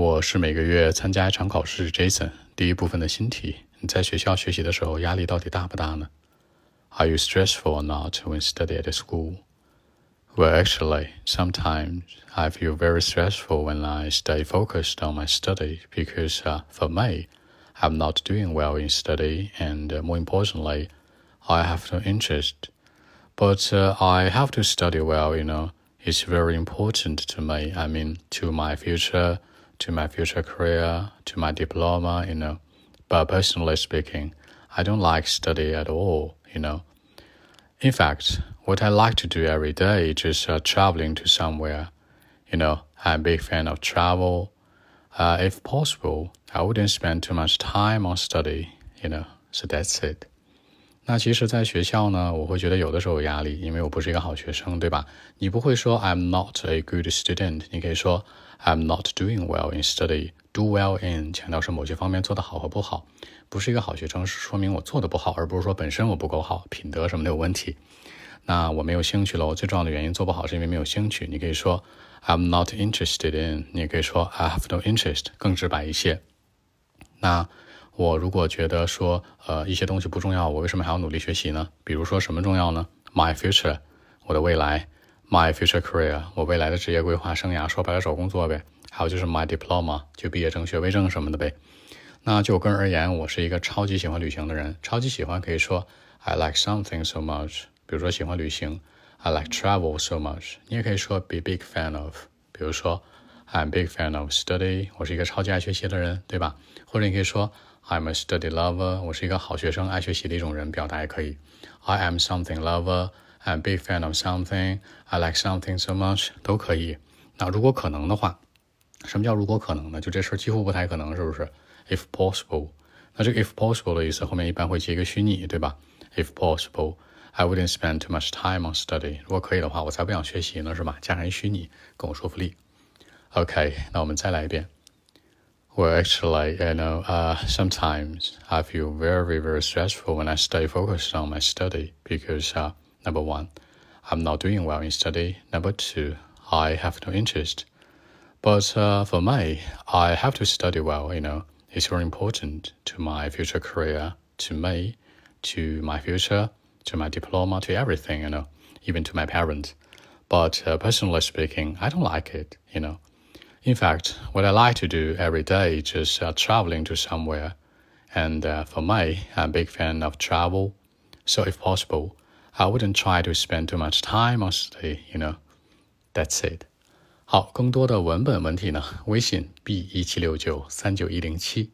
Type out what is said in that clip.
我是每个月参加一场考试，Jason。第一部分的新题：你在学校学习的时候压力到底大不大呢？Are you stressful or not when study at school? Well, actually, sometimes I feel very stressful when I stay focused on my study because, uh, for me, I'm not doing well in study, and uh, more importantly, I have no interest. But uh, I have to study well, you know. It's very important to me. I mean, to my future, to my future career, to my diploma, you know. But personally speaking, I don't like study at all, you know. In fact, what I like to do every day is just uh, traveling to somewhere. You know, I'm a big fan of travel. Uh, if possible, I wouldn't spend too much time on study, you know. So that's it. 那其实，在学校呢，我会觉得有的时候有压力，因为我不是一个好学生，对吧？你不会说 I'm not a good student，你可以说 I'm not doing well in study。Do well in 强调是某些方面做得好和不好，不是一个好学生，是说明我做的不好，而不是说本身我不够好，品德什么的有问题。那我没有兴趣了，我最重要的原因做不好是因为没有兴趣。你可以说 I'm not interested in，你也可以说 I have no interest，更直白一些。那我如果觉得说，呃，一些东西不重要，我为什么还要努力学习呢？比如说什么重要呢？My future，我的未来；My future career，我未来的职业规划生涯。说白了，找工作呗。还有就是 My diploma，就毕业证、学位证什么的呗。那就我个人而言，我是一个超级喜欢旅行的人。超级喜欢可以说 I like something so much。比如说喜欢旅行，I like travel so much。你也可以说 be big fan of。比如说 I'm big fan of study，我是一个超级爱学习的人，对吧？或者你可以说。I'm a study lover，我是一个好学生，爱学习的一种人，表达也可以。I am something lover lover，I'm big fan of something，I like something so much，都可以。那如果可能的话，什么叫如果可能呢？就这事儿几乎不太可能，是不是？If possible，那这个 if possible 的意思后面一般会接一个虚拟，对吧？If possible，I wouldn't spend too much time on study。如果可以的话，我才不想学习呢，是吧？加上一虚拟，更有说服力。OK，那我们再来一遍。Well, actually, you know, uh, sometimes I feel very, very stressful when I stay focused on my study because, uh, number one, I'm not doing well in study. Number two, I have no interest. But uh, for me, I have to study well, you know. It's very important to my future career, to me, to my future, to my diploma, to everything, you know, even to my parents. But uh, personally speaking, I don't like it, you know. In fact, what I like to do every day is just uh, traveling to somewhere. And uh, for me, I'm a big fan of travel. So if possible, I wouldn't try to spend too much time on study, you know. That's it. 好，更多的文本问题呢，微信 b 一七六九三九一零七。